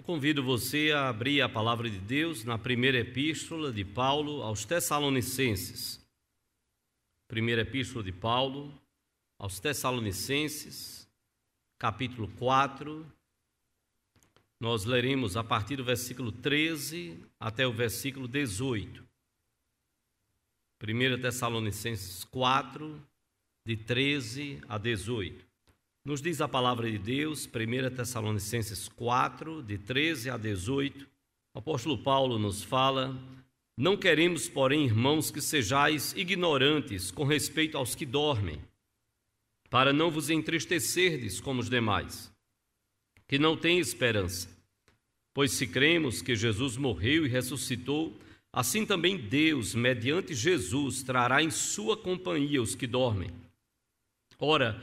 Eu convido você a abrir a palavra de Deus na primeira epístola de Paulo aos Tessalonicenses. Primeira epístola de Paulo aos Tessalonicenses, capítulo 4. Nós leremos a partir do versículo 13 até o versículo 18. 1 Tessalonicenses 4, de 13 a 18. Nos diz a palavra de Deus, 1 Tessalonicenses 4, de 13 a 18, o apóstolo Paulo nos fala: Não queremos, porém, irmãos, que sejais ignorantes com respeito aos que dormem, para não vos entristecerdes como os demais, que não têm esperança. Pois se cremos que Jesus morreu e ressuscitou, assim também Deus, mediante Jesus, trará em sua companhia os que dormem. Ora,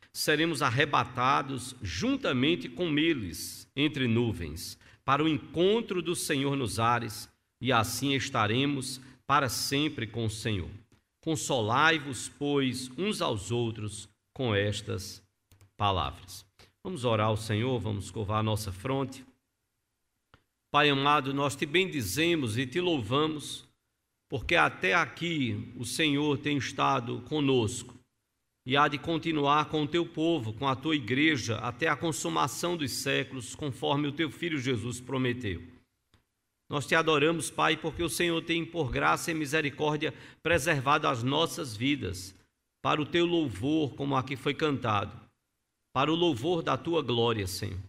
seremos arrebatados juntamente com eles entre nuvens, para o encontro do Senhor nos ares, e assim estaremos para sempre com o Senhor. Consolai-vos, pois, uns aos outros com estas palavras. Vamos orar ao Senhor, vamos covar a nossa fronte. Pai amado, nós te bendizemos e te louvamos, porque até aqui o Senhor tem estado conosco e há de continuar com o teu povo, com a tua igreja, até a consumação dos séculos, conforme o teu filho Jesus prometeu. Nós te adoramos, Pai, porque o Senhor tem, por graça e misericórdia, preservado as nossas vidas, para o teu louvor, como aqui foi cantado, para o louvor da tua glória, Senhor.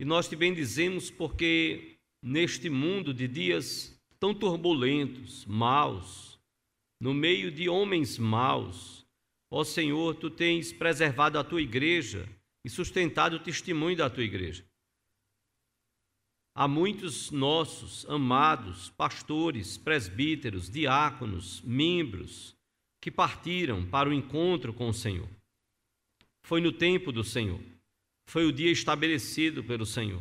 E nós te bendizemos porque neste mundo de dias tão turbulentos, maus, no meio de homens maus, Ó Senhor, tu tens preservado a tua igreja e sustentado o testemunho da tua igreja. Há muitos nossos amados pastores, presbíteros, diáconos, membros que partiram para o encontro com o Senhor. Foi no tempo do Senhor, foi o dia estabelecido pelo Senhor.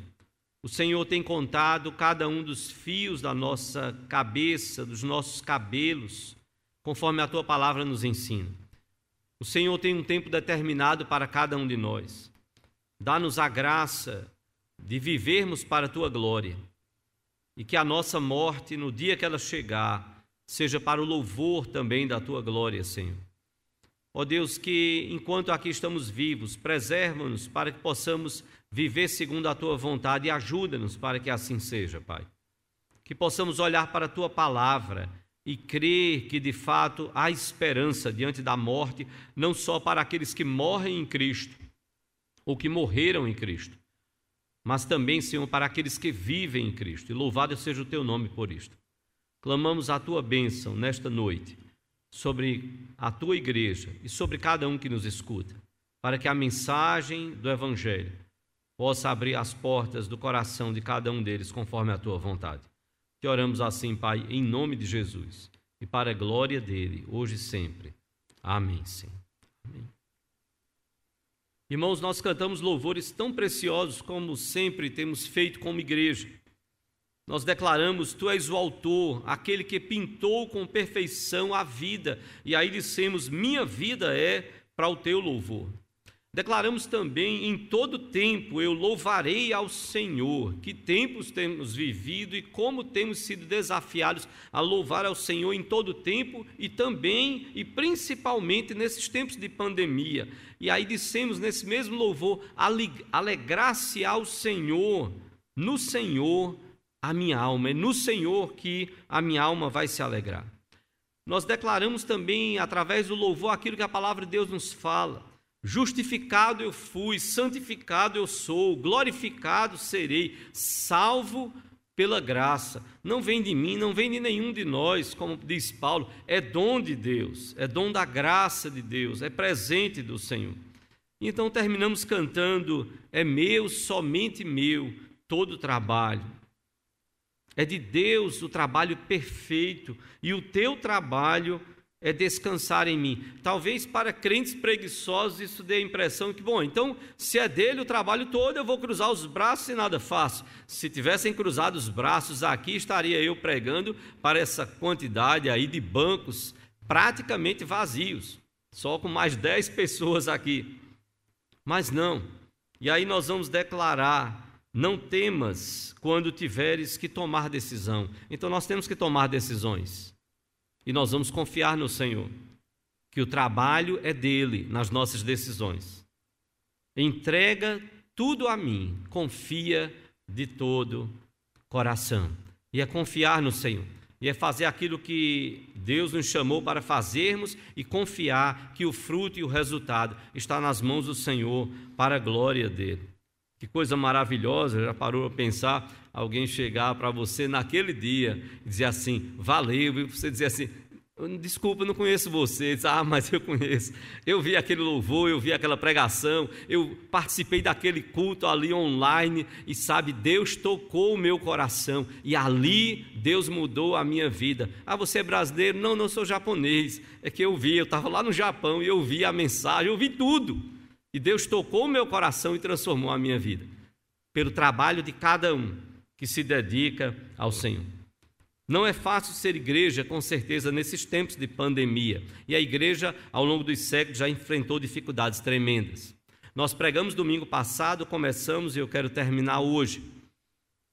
O Senhor tem contado cada um dos fios da nossa cabeça, dos nossos cabelos, conforme a tua palavra nos ensina. O Senhor tem um tempo determinado para cada um de nós. Dá-nos a graça de vivermos para a tua glória e que a nossa morte, no dia que ela chegar, seja para o louvor também da tua glória, Senhor. Ó Deus, que enquanto aqui estamos vivos, preserva-nos para que possamos viver segundo a tua vontade e ajuda-nos para que assim seja, Pai. Que possamos olhar para a tua palavra e crer que de fato há esperança diante da morte, não só para aqueles que morrem em Cristo ou que morreram em Cristo, mas também, Senhor, para aqueles que vivem em Cristo. E louvado seja o teu nome por isto. Clamamos a tua bênção nesta noite sobre a tua igreja e sobre cada um que nos escuta, para que a mensagem do Evangelho possa abrir as portas do coração de cada um deles conforme a tua vontade. Te oramos assim, Pai, em nome de Jesus e para a glória dele, hoje e sempre. Amém, Senhor. Amém. Irmãos, nós cantamos louvores tão preciosos como sempre temos feito como igreja. Nós declaramos: Tu és o autor, aquele que pintou com perfeição a vida, e aí dissemos: Minha vida é para o teu louvor. Declaramos também: em todo tempo eu louvarei ao Senhor. Que tempos temos vivido e como temos sido desafiados a louvar ao Senhor em todo tempo e também e principalmente nesses tempos de pandemia. E aí dissemos nesse mesmo louvor: alegrar-se ao Senhor, no Senhor a minha alma, é no Senhor que a minha alma vai se alegrar. Nós declaramos também através do louvor aquilo que a palavra de Deus nos fala Justificado eu fui, santificado eu sou, glorificado serei, salvo pela graça. Não vem de mim, não vem de nenhum de nós, como diz Paulo, é dom de Deus, é dom da graça de Deus, é presente do Senhor. Então terminamos cantando: É meu, somente meu, todo o trabalho. É de Deus o trabalho perfeito e o teu trabalho é descansar em mim. Talvez para crentes preguiçosos isso dê a impressão que, bom, então se é dele o trabalho todo, eu vou cruzar os braços e nada faço. Se tivessem cruzado os braços aqui, estaria eu pregando para essa quantidade aí de bancos praticamente vazios, só com mais dez pessoas aqui. Mas não. E aí nós vamos declarar: não temas quando tiveres que tomar decisão. Então nós temos que tomar decisões. E nós vamos confiar no Senhor, que o trabalho é dele nas nossas decisões. Entrega tudo a mim, confia de todo coração. E é confiar no Senhor. E é fazer aquilo que Deus nos chamou para fazermos e confiar que o fruto e o resultado está nas mãos do Senhor para a glória dele. Que coisa maravilhosa, já parou a pensar alguém chegar para você naquele dia e dizer assim, valeu, e você dizer assim, Desculpa, não conheço você. Diz, ah, mas eu conheço. Eu vi aquele louvor, eu vi aquela pregação, eu participei daquele culto ali online e sabe, Deus tocou o meu coração e ali Deus mudou a minha vida. Ah, você é brasileiro? Não, não sou japonês. É que eu vi, eu estava lá no Japão e eu vi a mensagem, eu vi tudo. E Deus tocou o meu coração e transformou a minha vida. Pelo trabalho de cada um que se dedica ao Senhor. Não é fácil ser igreja, com certeza, nesses tempos de pandemia. E a igreja, ao longo dos séculos, já enfrentou dificuldades tremendas. Nós pregamos domingo passado, começamos e eu quero terminar hoje.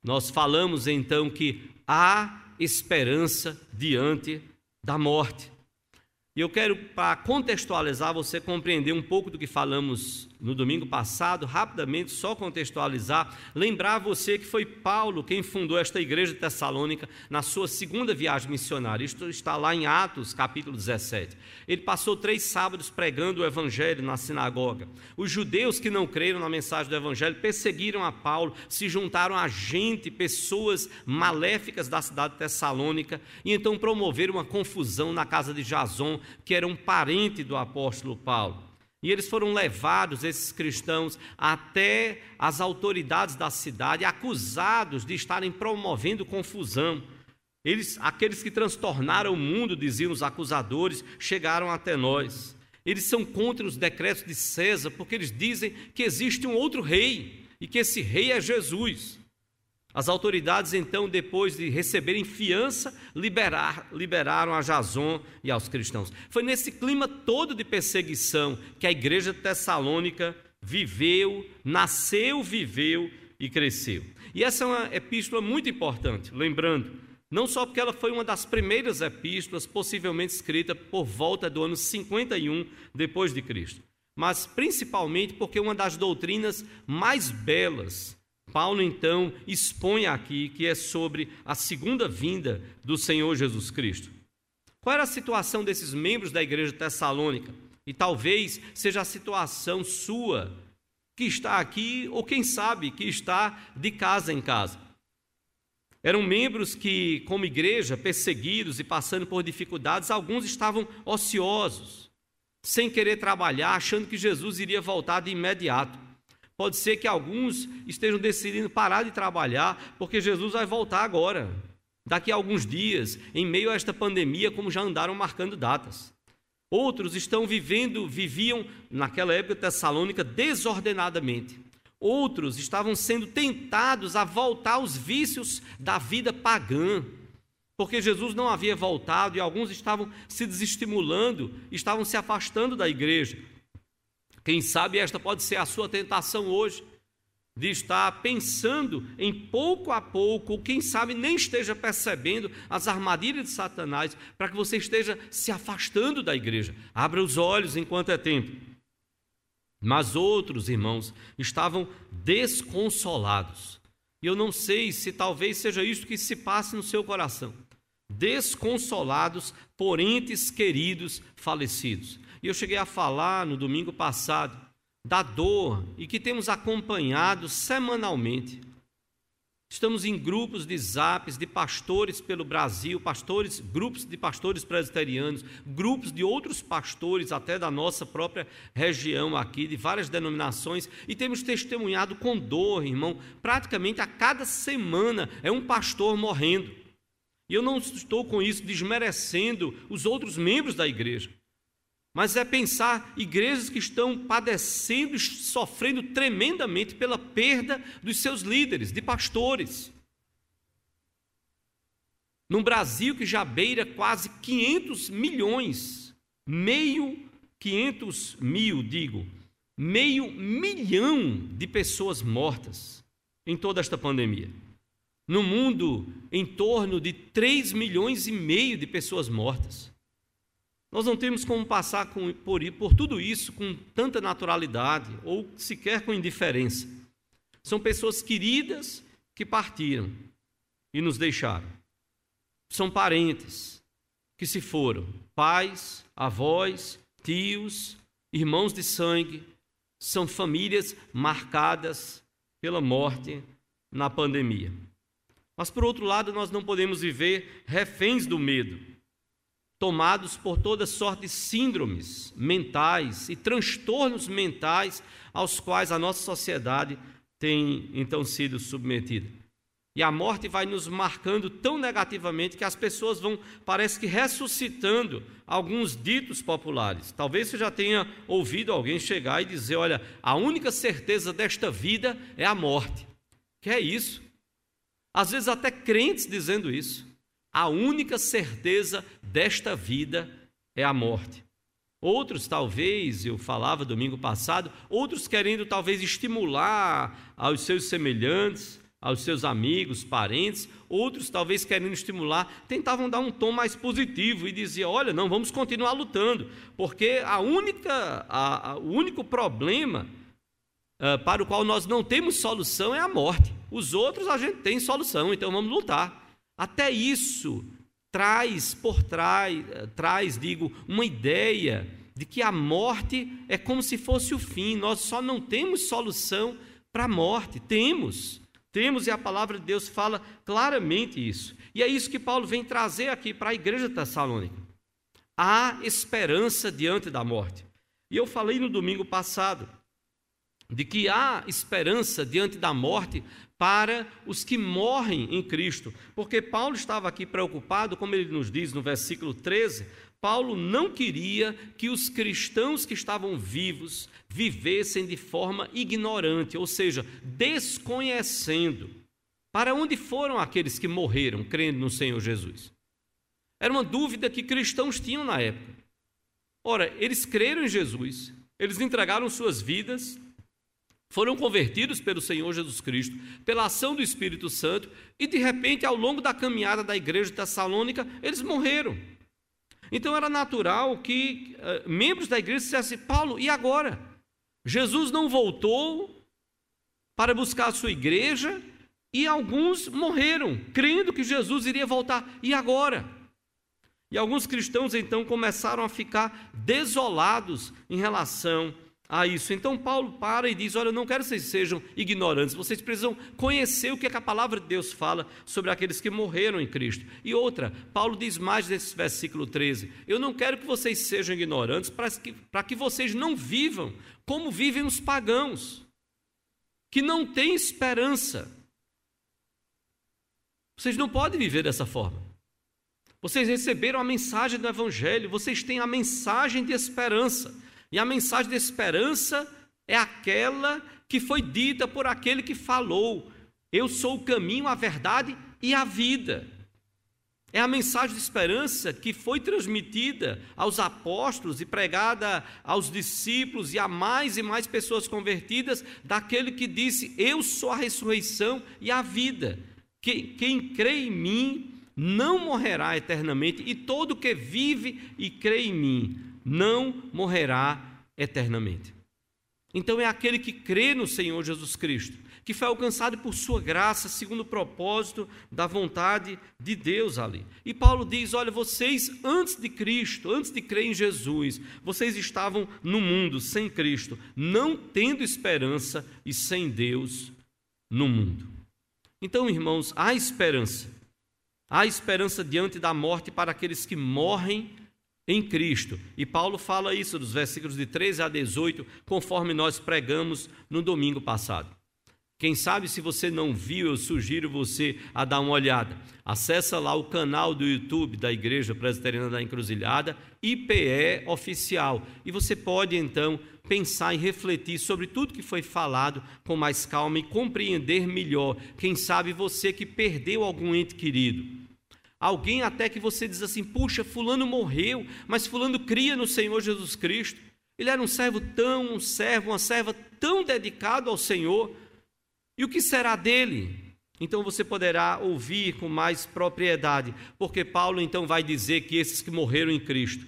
Nós falamos então que há esperança diante da morte. E eu quero, para contextualizar, você compreender um pouco do que falamos no domingo passado, rapidamente, só contextualizar, lembrar você que foi Paulo quem fundou esta igreja de Tessalônica na sua segunda viagem missionária. Isto está lá em Atos, capítulo 17. Ele passou três sábados pregando o evangelho na sinagoga. Os judeus que não creram na mensagem do evangelho perseguiram a Paulo, se juntaram a gente, pessoas maléficas da cidade de Tessalônica, e então promoveram uma confusão na casa de Jason, que era um parente do apóstolo Paulo. E eles foram levados, esses cristãos, até as autoridades da cidade, acusados de estarem promovendo confusão. Eles, aqueles que transtornaram o mundo, diziam os acusadores, chegaram até nós. Eles são contra os decretos de César, porque eles dizem que existe um outro rei e que esse rei é Jesus. As autoridades, então, depois de receberem fiança, liberar, liberaram a Jason e aos cristãos. Foi nesse clima todo de perseguição que a igreja Tessalônica viveu, nasceu, viveu e cresceu. E essa é uma epístola muito importante, lembrando, não só porque ela foi uma das primeiras epístolas possivelmente escrita por volta do ano 51 depois de Cristo, mas principalmente porque uma das doutrinas mais belas Paulo então expõe aqui que é sobre a segunda vinda do Senhor Jesus Cristo. Qual era a situação desses membros da igreja tessalônica? E talvez seja a situação sua, que está aqui, ou quem sabe, que está de casa em casa. Eram membros que, como igreja, perseguidos e passando por dificuldades, alguns estavam ociosos, sem querer trabalhar, achando que Jesus iria voltar de imediato. Pode ser que alguns estejam decidindo parar de trabalhar porque Jesus vai voltar agora, daqui a alguns dias, em meio a esta pandemia, como já andaram marcando datas. Outros estão vivendo, viviam naquela época tessalônica desordenadamente. Outros estavam sendo tentados a voltar aos vícios da vida pagã, porque Jesus não havia voltado e alguns estavam se desestimulando, estavam se afastando da igreja. Quem sabe esta pode ser a sua tentação hoje, de estar pensando em pouco a pouco, ou quem sabe nem esteja percebendo as armadilhas de Satanás, para que você esteja se afastando da igreja. Abra os olhos enquanto é tempo. Mas outros irmãos estavam desconsolados. E eu não sei se talvez seja isso que se passe no seu coração. Desconsolados por entes queridos falecidos. E eu cheguei a falar no domingo passado da dor e que temos acompanhado semanalmente Estamos em grupos de zaps de pastores pelo Brasil, pastores, grupos de pastores presbiterianos, grupos de outros pastores, até da nossa própria região aqui, de várias denominações, e temos testemunhado com dor, irmão. Praticamente a cada semana é um pastor morrendo. E eu não estou com isso desmerecendo os outros membros da igreja mas é pensar igrejas que estão padecendo sofrendo tremendamente pela perda dos seus líderes, de pastores. Num Brasil que já beira quase 500 milhões, meio 500 mil, digo, meio milhão de pessoas mortas em toda esta pandemia. No mundo, em torno de 3 milhões e meio de pessoas mortas. Nós não temos como passar por, por tudo isso com tanta naturalidade ou sequer com indiferença. São pessoas queridas que partiram e nos deixaram. São parentes que se foram, pais, avós, tios, irmãos de sangue, são famílias marcadas pela morte na pandemia. Mas, por outro lado, nós não podemos viver reféns do medo tomados por toda sorte de síndromes mentais e transtornos mentais aos quais a nossa sociedade tem então sido submetida. E a morte vai nos marcando tão negativamente que as pessoas vão, parece que ressuscitando alguns ditos populares. Talvez você já tenha ouvido alguém chegar e dizer: olha, a única certeza desta vida é a morte. Que é isso? Às vezes até crentes dizendo isso. A única certeza desta vida é a morte. Outros, talvez, eu falava domingo passado, outros querendo talvez estimular aos seus semelhantes, aos seus amigos, parentes, outros talvez querendo estimular, tentavam dar um tom mais positivo e dizer: olha, não, vamos continuar lutando, porque a única, a, a, o único problema uh, para o qual nós não temos solução é a morte. Os outros a gente tem solução, então vamos lutar. Até isso traz por trás, traz, digo, uma ideia de que a morte é como se fosse o fim. Nós só não temos solução para a morte. Temos. Temos e a palavra de Deus fala claramente isso. E é isso que Paulo vem trazer aqui para a igreja de Tessalônica. Há esperança diante da morte. E eu falei no domingo passado de que há esperança diante da morte para os que morrem em Cristo, porque Paulo estava aqui preocupado, como ele nos diz no versículo 13, Paulo não queria que os cristãos que estavam vivos vivessem de forma ignorante, ou seja, desconhecendo. Para onde foram aqueles que morreram crendo no Senhor Jesus? Era uma dúvida que cristãos tinham na época. Ora, eles creram em Jesus, eles entregaram suas vidas, foram convertidos pelo Senhor Jesus Cristo, pela ação do Espírito Santo, e de repente, ao longo da caminhada da igreja de Tessalônica, eles morreram. Então era natural que uh, membros da igreja dissessem: Paulo, e agora? Jesus não voltou para buscar a sua igreja e alguns morreram, crendo que Jesus iria voltar. E agora? E alguns cristãos então começaram a ficar desolados em relação a isso. Então Paulo para e diz: Olha, eu não quero que vocês sejam ignorantes, vocês precisam conhecer o que, é que a palavra de Deus fala sobre aqueles que morreram em Cristo. E outra, Paulo diz mais nesse versículo 13: Eu não quero que vocês sejam ignorantes para que, para que vocês não vivam como vivem os pagãos, que não têm esperança. Vocês não podem viver dessa forma. Vocês receberam a mensagem do Evangelho, vocês têm a mensagem de esperança. E a mensagem de esperança é aquela que foi dita por aquele que falou: Eu sou o caminho, a verdade e a vida. É a mensagem de esperança que foi transmitida aos apóstolos e pregada aos discípulos e a mais e mais pessoas convertidas, daquele que disse: Eu sou a ressurreição e a vida. Quem, quem crê em mim não morrerá eternamente, e todo que vive e crê em mim não morrerá eternamente. Então é aquele que crê no Senhor Jesus Cristo, que foi alcançado por sua graça, segundo o propósito da vontade de Deus ali. E Paulo diz: Olha, vocês antes de Cristo, antes de crer em Jesus, vocês estavam no mundo sem Cristo, não tendo esperança e sem Deus no mundo. Então, irmãos, há esperança. Há esperança diante da morte para aqueles que morrem em Cristo. E Paulo fala isso dos versículos de 13 a 18, conforme nós pregamos no domingo passado. Quem sabe se você não viu, eu sugiro você a dar uma olhada. Acesse lá o canal do YouTube da Igreja Presbiteriana da Encruzilhada, IPE Oficial, e você pode então pensar e refletir sobre tudo que foi falado com mais calma e compreender melhor. Quem sabe você que perdeu algum ente querido. Alguém até que você diz assim: puxa, Fulano morreu, mas Fulano cria no Senhor Jesus Cristo. Ele era um servo tão, um servo, uma serva tão dedicado ao Senhor e o que será dele? Então você poderá ouvir com mais propriedade, porque Paulo então vai dizer que esses que morreram em Cristo,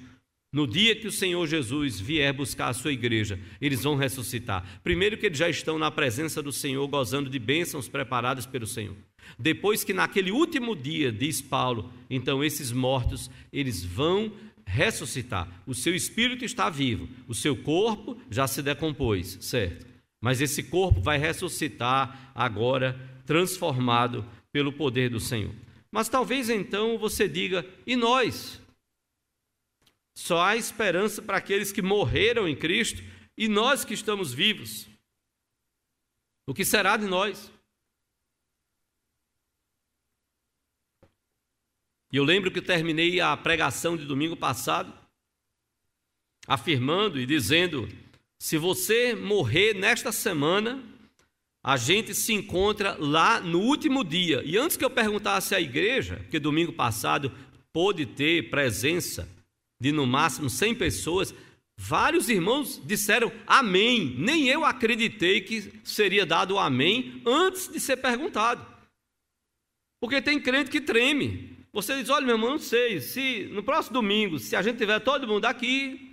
no dia que o Senhor Jesus vier buscar a sua igreja, eles vão ressuscitar. Primeiro, que eles já estão na presença do Senhor, gozando de bênçãos preparadas pelo Senhor. Depois, que naquele último dia, diz Paulo, então esses mortos, eles vão ressuscitar. O seu espírito está vivo, o seu corpo já se decompôs, certo? Mas esse corpo vai ressuscitar agora, transformado pelo poder do Senhor. Mas talvez então você diga: e nós? Só há esperança para aqueles que morreram em Cristo e nós que estamos vivos. O que será de nós? E eu lembro que terminei a pregação de domingo passado afirmando e dizendo se você morrer nesta semana, a gente se encontra lá no último dia. E antes que eu perguntasse à igreja, porque domingo passado pôde ter presença de no máximo 100 pessoas, vários irmãos disseram amém. Nem eu acreditei que seria dado amém antes de ser perguntado. Porque tem crente que treme. Você diz: olha, meu irmão, não sei, se no próximo domingo, se a gente tiver todo mundo aqui,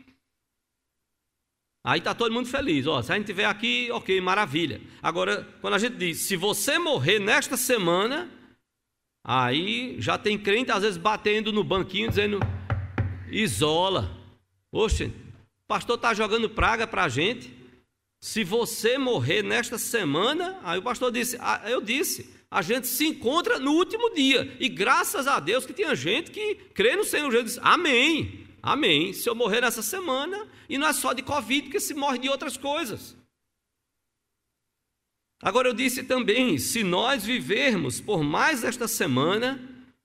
Aí está todo mundo feliz. Ó, se a gente estiver aqui, ok, maravilha. Agora, quando a gente diz, se você morrer nesta semana, aí já tem crente às vezes batendo no banquinho dizendo, isola. Oxe, o pastor está jogando praga para a gente. Se você morrer nesta semana, aí o pastor disse, ah, eu disse, a gente se encontra no último dia. E graças a Deus que tinha gente que crê no Senhor Jesus. Amém. Amém. Se eu morrer nessa semana, e não é só de Covid, porque se morre de outras coisas. Agora eu disse também: se nós vivermos por mais esta semana,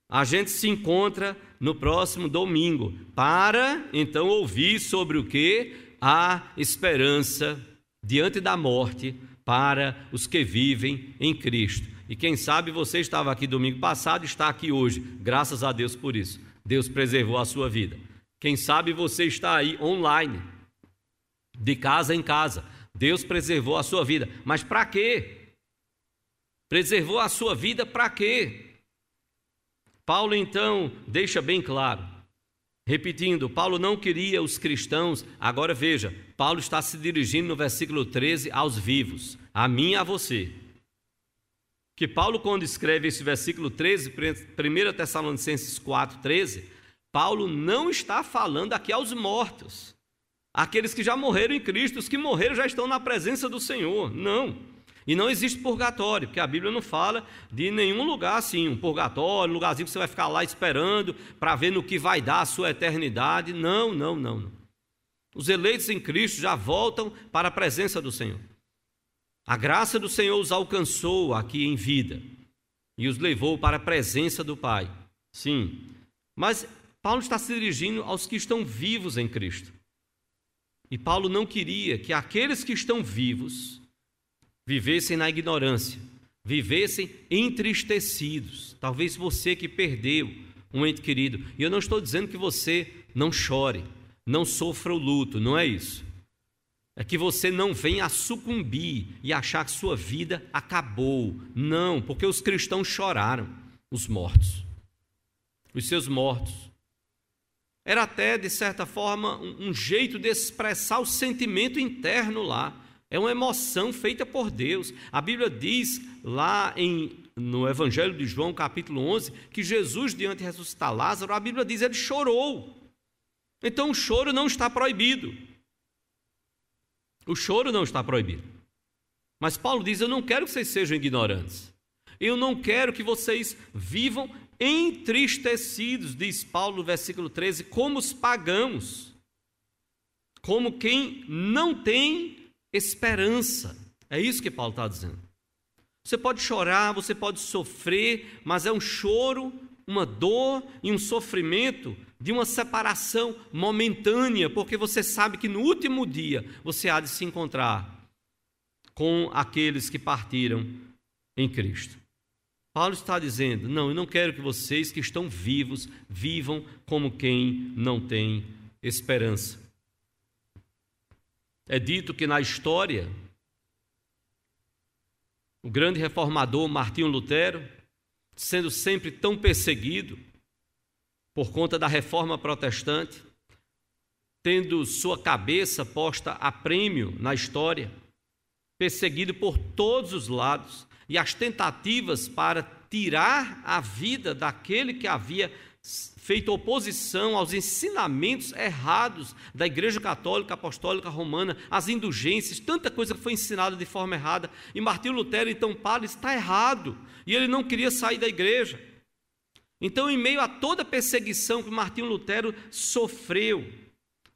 a gente se encontra no próximo domingo, para então ouvir sobre o que? A esperança diante da morte para os que vivem em Cristo. E quem sabe você estava aqui domingo passado, está aqui hoje, graças a Deus por isso. Deus preservou a sua vida. Quem sabe você está aí online, de casa em casa. Deus preservou a sua vida. Mas para quê? Preservou a sua vida para quê? Paulo então deixa bem claro. Repetindo, Paulo não queria os cristãos. Agora veja, Paulo está se dirigindo no versículo 13 aos vivos, a mim e a você. Que Paulo, quando escreve esse versículo 13, 1 Tessalonicenses 4, 13, Paulo não está falando aqui aos mortos, aqueles que já morreram em Cristo, os que morreram já estão na presença do Senhor. Não. E não existe purgatório, porque a Bíblia não fala de nenhum lugar assim, um purgatório, um lugarzinho que você vai ficar lá esperando para ver no que vai dar a sua eternidade. Não, não, não. Os eleitos em Cristo já voltam para a presença do Senhor. A graça do Senhor os alcançou aqui em vida e os levou para a presença do Pai. Sim. Mas Paulo está se dirigindo aos que estão vivos em Cristo. E Paulo não queria que aqueles que estão vivos vivessem na ignorância, vivessem entristecidos. Talvez você que perdeu um ente querido. E eu não estou dizendo que você não chore, não sofra o luto, não é isso. É que você não venha a sucumbir e achar que sua vida acabou. Não, porque os cristãos choraram, os mortos. Os seus mortos era até, de certa forma, um, um jeito de expressar o sentimento interno lá. É uma emoção feita por Deus. A Bíblia diz lá em, no Evangelho de João, capítulo 11, que Jesus, diante de ressuscitar Lázaro, a Bíblia diz ele chorou. Então o choro não está proibido. O choro não está proibido. Mas Paulo diz: Eu não quero que vocês sejam ignorantes. Eu não quero que vocês vivam entristecidos, diz Paulo no versículo 13, como os pagãos, como quem não tem esperança. É isso que Paulo está dizendo. Você pode chorar, você pode sofrer, mas é um choro, uma dor e um sofrimento de uma separação momentânea, porque você sabe que no último dia você há de se encontrar com aqueles que partiram em Cristo. Paulo está dizendo: não, eu não quero que vocês que estão vivos vivam como quem não tem esperança. É dito que na história, o grande reformador Martinho Lutero, sendo sempre tão perseguido por conta da reforma protestante, tendo sua cabeça posta a prêmio na história, perseguido por todos os lados, e as tentativas para tirar a vida daquele que havia feito oposição aos ensinamentos errados da Igreja Católica Apostólica Romana, as indulgências, tanta coisa que foi ensinada de forma errada. E Martinho Lutero então para, está errado, e ele não queria sair da igreja. Então, em meio a toda a perseguição que Martinho Lutero sofreu,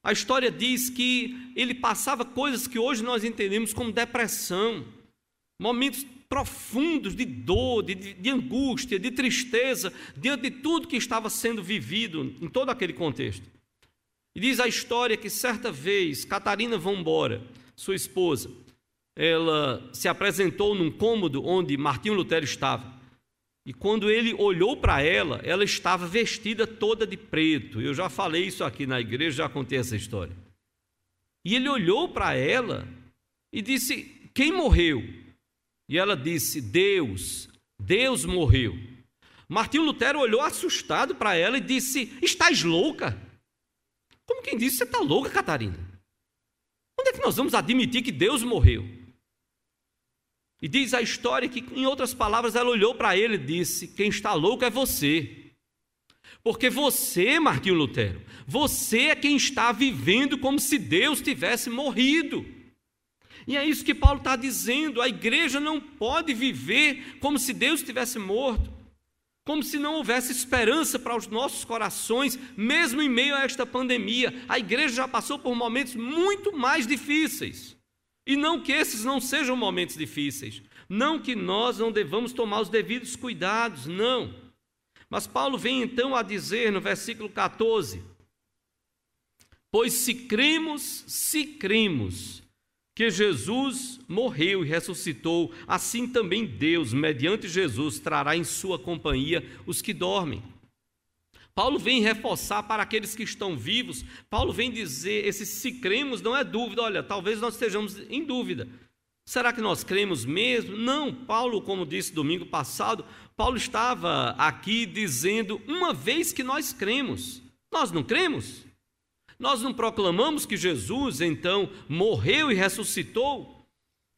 a história diz que ele passava coisas que hoje nós entendemos como depressão, momentos profundos de dor, de, de, angústia, de tristeza, diante de tudo que estava sendo vivido em todo aquele contexto. E diz a história que certa vez Catarina Vambora, sua esposa, ela se apresentou num cômodo onde Martinho Lutero estava. E quando ele olhou para ela, ela estava vestida toda de preto. Eu já falei isso aqui na igreja, já contei essa história. E ele olhou para ela e disse: Quem morreu? E ela disse: Deus, Deus morreu. Martinho Lutero olhou assustado para ela e disse: Estás louca? Como quem disse, você está louca, Catarina? Onde é que nós vamos admitir que Deus morreu? E diz a história que, em outras palavras, ela olhou para ele e disse: Quem está louco é você. Porque você, Martinho Lutero, você é quem está vivendo como se Deus tivesse morrido. E é isso que Paulo está dizendo: a igreja não pode viver como se Deus tivesse morto, como se não houvesse esperança para os nossos corações, mesmo em meio a esta pandemia. A igreja já passou por momentos muito mais difíceis. E não que esses não sejam momentos difíceis, não que nós não devamos tomar os devidos cuidados, não. Mas Paulo vem então a dizer no versículo 14: Pois se cremos, se cremos que Jesus morreu e ressuscitou, assim também Deus, mediante Jesus, trará em sua companhia os que dormem. Paulo vem reforçar para aqueles que estão vivos, Paulo vem dizer: esse se cremos não é dúvida, olha, talvez nós estejamos em dúvida. Será que nós cremos mesmo? Não, Paulo, como disse domingo passado, Paulo estava aqui dizendo uma vez que nós cremos. Nós não cremos? Nós não proclamamos que Jesus então morreu e ressuscitou?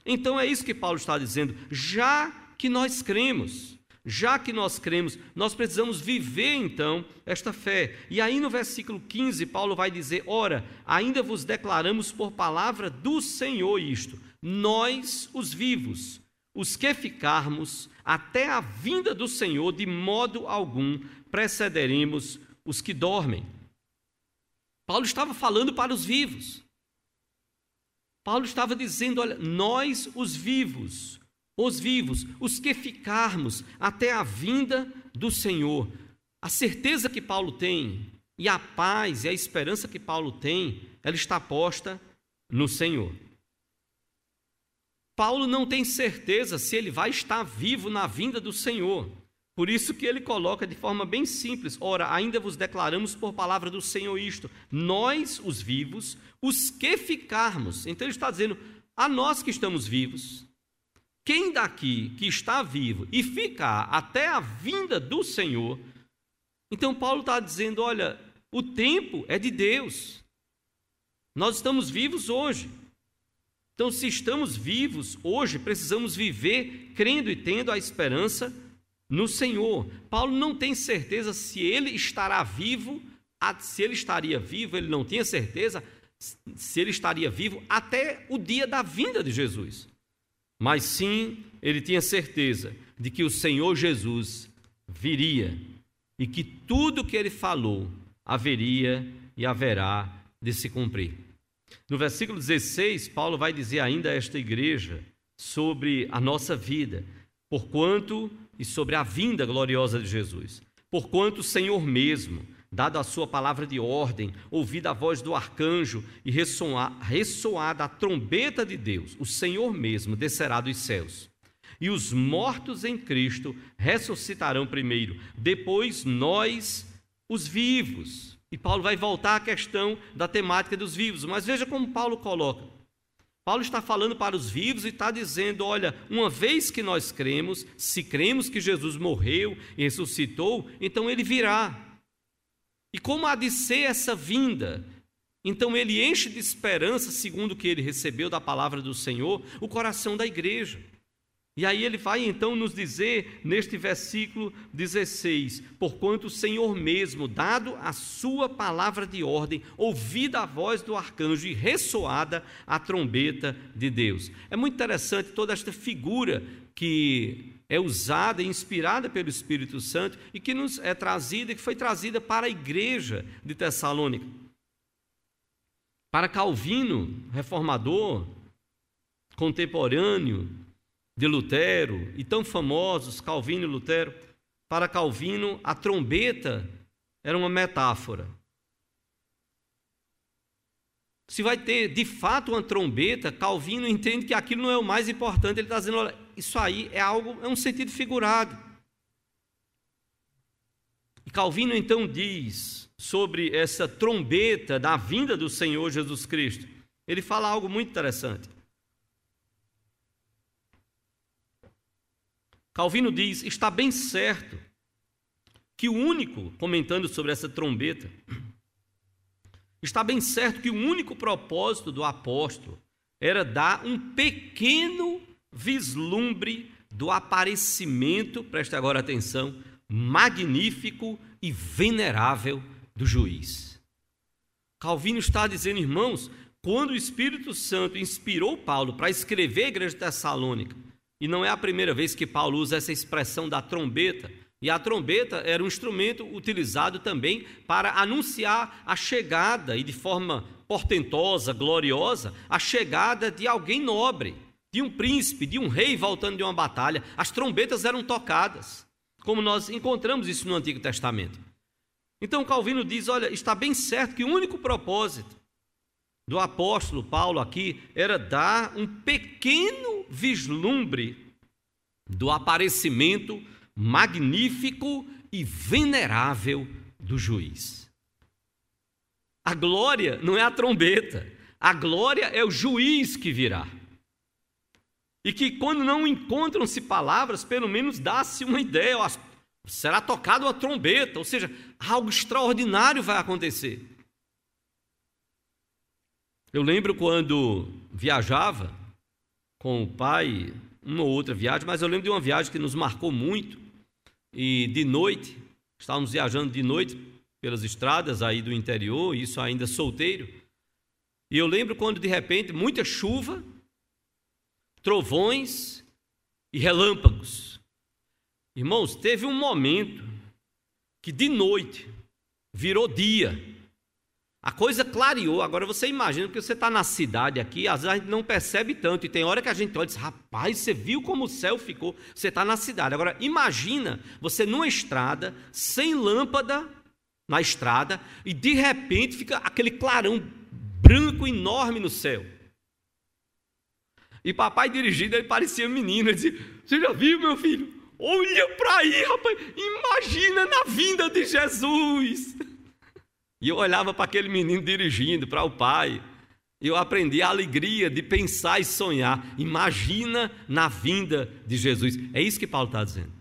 Então é isso que Paulo está dizendo. Já que nós cremos, já que nós cremos, nós precisamos viver então esta fé. E aí no versículo 15, Paulo vai dizer: Ora, ainda vos declaramos por palavra do Senhor isto, nós, os vivos, os que ficarmos até a vinda do Senhor, de modo algum precederemos os que dormem. Paulo estava falando para os vivos. Paulo estava dizendo: olha, nós, os vivos, os vivos, os que ficarmos até a vinda do Senhor. A certeza que Paulo tem e a paz e a esperança que Paulo tem, ela está posta no Senhor. Paulo não tem certeza se ele vai estar vivo na vinda do Senhor. Por isso que ele coloca de forma bem simples: ora, ainda vos declaramos por palavra do Senhor isto, nós, os vivos, os que ficarmos. Então ele está dizendo, a nós que estamos vivos, quem daqui que está vivo e ficar até a vinda do Senhor, então Paulo está dizendo: olha, o tempo é de Deus, nós estamos vivos hoje. Então, se estamos vivos hoje, precisamos viver crendo e tendo a esperança no Senhor. Paulo não tem certeza se ele estará vivo, se ele estaria vivo, ele não tinha certeza se ele estaria vivo até o dia da vinda de Jesus. Mas sim ele tinha certeza de que o Senhor Jesus viria e que tudo que ele falou haveria e haverá de se cumprir. No versículo 16, Paulo vai dizer ainda a esta igreja sobre a nossa vida, porquanto e sobre a vinda gloriosa de Jesus. Porquanto o Senhor mesmo, dado a sua palavra de ordem, ouvida a voz do arcanjo e ressoada a trombeta de Deus, o Senhor mesmo descerá dos céus. E os mortos em Cristo ressuscitarão primeiro, depois nós, os vivos. E Paulo vai voltar à questão da temática dos vivos, mas veja como Paulo coloca. Paulo está falando para os vivos e está dizendo: olha, uma vez que nós cremos, se cremos que Jesus morreu e ressuscitou, então ele virá. E como há de ser essa vinda? Então ele enche de esperança, segundo o que ele recebeu da palavra do Senhor, o coração da igreja. E aí ele vai então nos dizer neste versículo 16: Porquanto o Senhor mesmo, dado a sua palavra de ordem, ouvida a voz do arcanjo e ressoada a trombeta de Deus. É muito interessante toda esta figura que é usada e inspirada pelo Espírito Santo e que nos é trazida, que foi trazida para a igreja de Tessalônica. Para Calvino, reformador, contemporâneo de Lutero, e tão famosos, Calvino e Lutero, para Calvino, a trombeta era uma metáfora. Se vai ter de fato uma trombeta, Calvino entende que aquilo não é o mais importante. Ele está dizendo: olha, isso aí é algo, é um sentido figurado. E Calvino então diz sobre essa trombeta da vinda do Senhor Jesus Cristo. Ele fala algo muito interessante. Calvino diz: está bem certo que o único, comentando sobre essa trombeta, está bem certo que o único propósito do apóstolo era dar um pequeno vislumbre do aparecimento, preste agora atenção, magnífico e venerável do juiz. Calvino está dizendo, irmãos, quando o Espírito Santo inspirou Paulo para escrever a igreja de Tessalônica, e não é a primeira vez que Paulo usa essa expressão da trombeta, e a trombeta era um instrumento utilizado também para anunciar a chegada, e de forma portentosa, gloriosa, a chegada de alguém nobre de um príncipe, de um rei voltando de uma batalha, as trombetas eram tocadas, como nós encontramos isso no Antigo Testamento. Então Calvino diz: olha, está bem certo que o único propósito do apóstolo Paulo aqui era dar um pequeno vislumbre do aparecimento magnífico e venerável do juiz. A glória não é a trombeta, a glória é o juiz que virá. E que quando não encontram-se palavras, pelo menos dá-se uma ideia, será tocada uma trombeta, ou seja, algo extraordinário vai acontecer. Eu lembro quando viajava com o pai, uma ou outra viagem, mas eu lembro de uma viagem que nos marcou muito, e de noite, estávamos viajando de noite pelas estradas aí do interior, isso ainda solteiro, e eu lembro quando de repente muita chuva, trovões e relâmpagos. Irmãos, teve um momento que de noite virou dia. A coisa clareou. Agora você imagina que você está na cidade aqui, às vezes a gente não percebe tanto. E tem hora que a gente olha e diz: rapaz, você viu como o céu ficou? Você está na cidade. Agora imagina você numa estrada, sem lâmpada na estrada, e de repente fica aquele clarão branco enorme no céu. E papai dirigindo, ele parecia menino. Ele dizia: Você já viu, meu filho? Olha para aí, rapaz. Imagina na vinda de Jesus. E eu olhava para aquele menino dirigindo, para o pai. E eu aprendi a alegria de pensar e sonhar. Imagina na vinda de Jesus. É isso que Paulo está dizendo.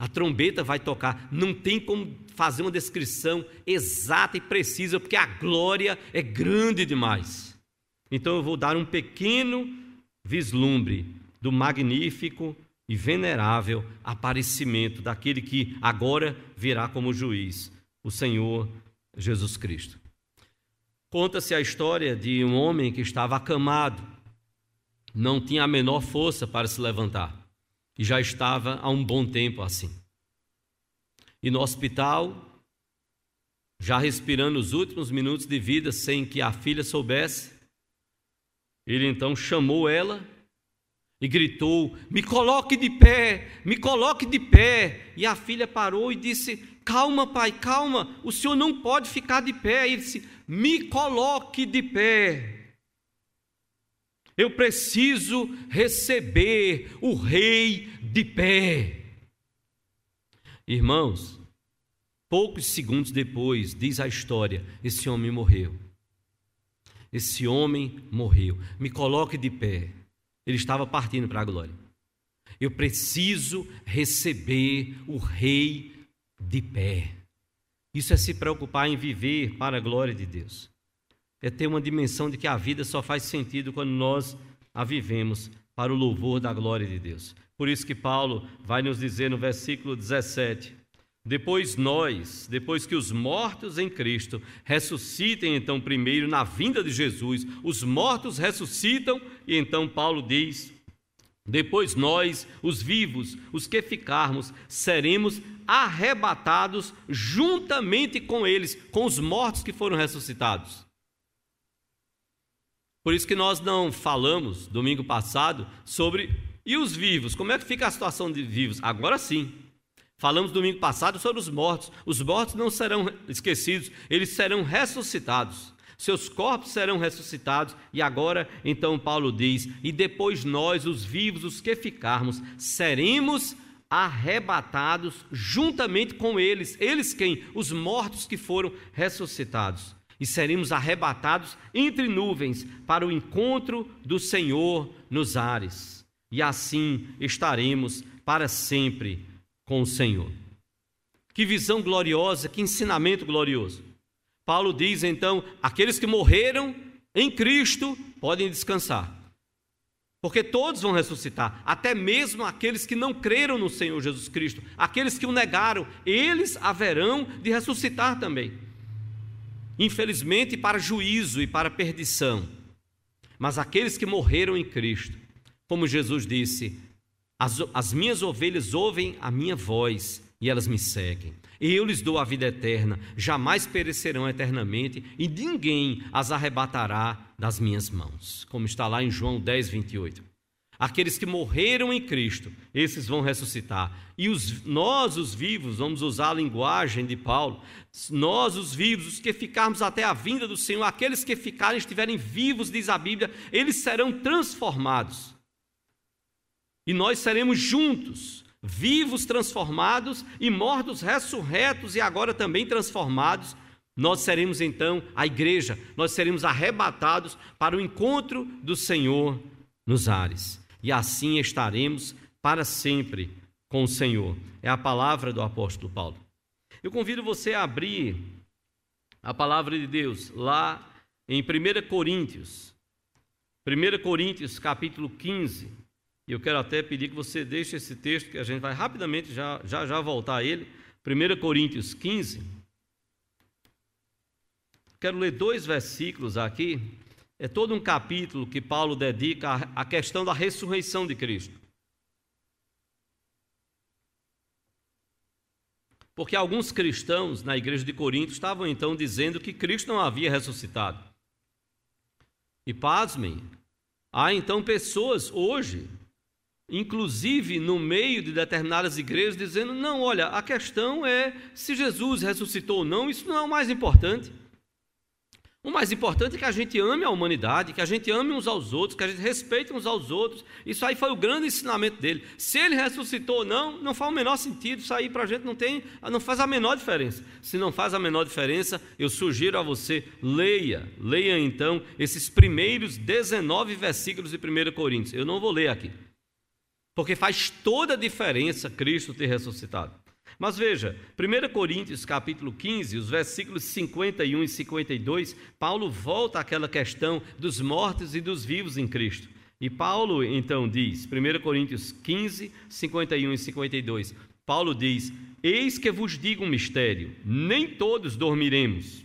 A trombeta vai tocar. Não tem como fazer uma descrição exata e precisa, porque a glória é grande demais. Então eu vou dar um pequeno vislumbre do magnífico e venerável aparecimento daquele que agora virá como juiz, o Senhor Jesus Cristo. Conta-se a história de um homem que estava acamado não tinha a menor força para se levantar e já estava há um bom tempo assim. E no hospital, já respirando os últimos minutos de vida sem que a filha soubesse, ele então chamou ela e gritou: Me coloque de pé, me coloque de pé. E a filha parou e disse: Calma, pai, calma, o senhor não pode ficar de pé. E ele disse: Me coloque de pé. Eu preciso receber o rei de pé. Irmãos, poucos segundos depois, diz a história, esse homem morreu. Esse homem morreu. Me coloque de pé. Ele estava partindo para a glória. Eu preciso receber o rei de pé. Isso é se preocupar em viver para a glória de Deus. É ter uma dimensão de que a vida só faz sentido quando nós a vivemos para o louvor da glória de Deus. Por isso que Paulo vai nos dizer no versículo 17: depois nós, depois que os mortos em Cristo ressuscitem, então, primeiro na vinda de Jesus, os mortos ressuscitam, e então Paulo diz: depois nós, os vivos, os que ficarmos, seremos arrebatados juntamente com eles, com os mortos que foram ressuscitados. Por isso que nós não falamos domingo passado sobre e os vivos, como é que fica a situação de vivos? Agora sim. Falamos domingo passado sobre os mortos. Os mortos não serão esquecidos, eles serão ressuscitados. Seus corpos serão ressuscitados. E agora, então, Paulo diz: E depois nós, os vivos, os que ficarmos, seremos arrebatados juntamente com eles. Eles quem? Os mortos que foram ressuscitados. E seremos arrebatados entre nuvens para o encontro do Senhor nos ares. E assim estaremos para sempre com o Senhor. Que visão gloriosa, que ensinamento glorioso. Paulo diz então: aqueles que morreram em Cristo podem descansar. Porque todos vão ressuscitar, até mesmo aqueles que não creram no Senhor Jesus Cristo, aqueles que o negaram, eles haverão de ressuscitar também. Infelizmente, para juízo e para perdição. Mas aqueles que morreram em Cristo, como Jesus disse, as, as minhas ovelhas ouvem a minha voz e elas me seguem. Eu lhes dou a vida eterna, jamais perecerão eternamente, e ninguém as arrebatará das minhas mãos. Como está lá em João 10, 28. Aqueles que morreram em Cristo, esses vão ressuscitar. E os, nós, os vivos, vamos usar a linguagem de Paulo, nós, os vivos, os que ficarmos até a vinda do Senhor, aqueles que ficarem, estiverem vivos, diz a Bíblia, eles serão transformados e nós seremos juntos, vivos transformados e mortos ressurretos e agora também transformados. Nós seremos então a igreja, nós seremos arrebatados para o encontro do Senhor nos ares. E assim estaremos para sempre com o Senhor. É a palavra do apóstolo Paulo. Eu convido você a abrir a palavra de Deus lá em 1 Coríntios. 1 Coríntios, capítulo 15. E eu quero até pedir que você deixe esse texto, que a gente vai rapidamente já já, já voltar a ele. 1 Coríntios 15. Quero ler dois versículos aqui. É todo um capítulo que Paulo dedica à questão da ressurreição de Cristo. Porque alguns cristãos na igreja de Corinto estavam então dizendo que Cristo não havia ressuscitado. E pasmem, há então pessoas hoje inclusive no meio de determinadas igrejas, dizendo: não, olha, a questão é se Jesus ressuscitou ou não, isso não é o mais importante. O mais importante é que a gente ame a humanidade, que a gente ame uns aos outros, que a gente respeite uns aos outros. Isso aí foi o grande ensinamento dele. Se ele ressuscitou ou não, não faz o menor sentido. Isso aí para a gente não tem, não faz a menor diferença. Se não faz a menor diferença, eu sugiro a você, leia, leia então esses primeiros 19 versículos de 1 Coríntios. Eu não vou ler aqui porque faz toda a diferença Cristo ter ressuscitado. Mas veja, 1 Coríntios capítulo 15, os versículos 51 e 52, Paulo volta àquela questão dos mortos e dos vivos em Cristo. E Paulo então diz, 1 Coríntios 15, 51 e 52, Paulo diz: Eis que vos digo um mistério, nem todos dormiremos,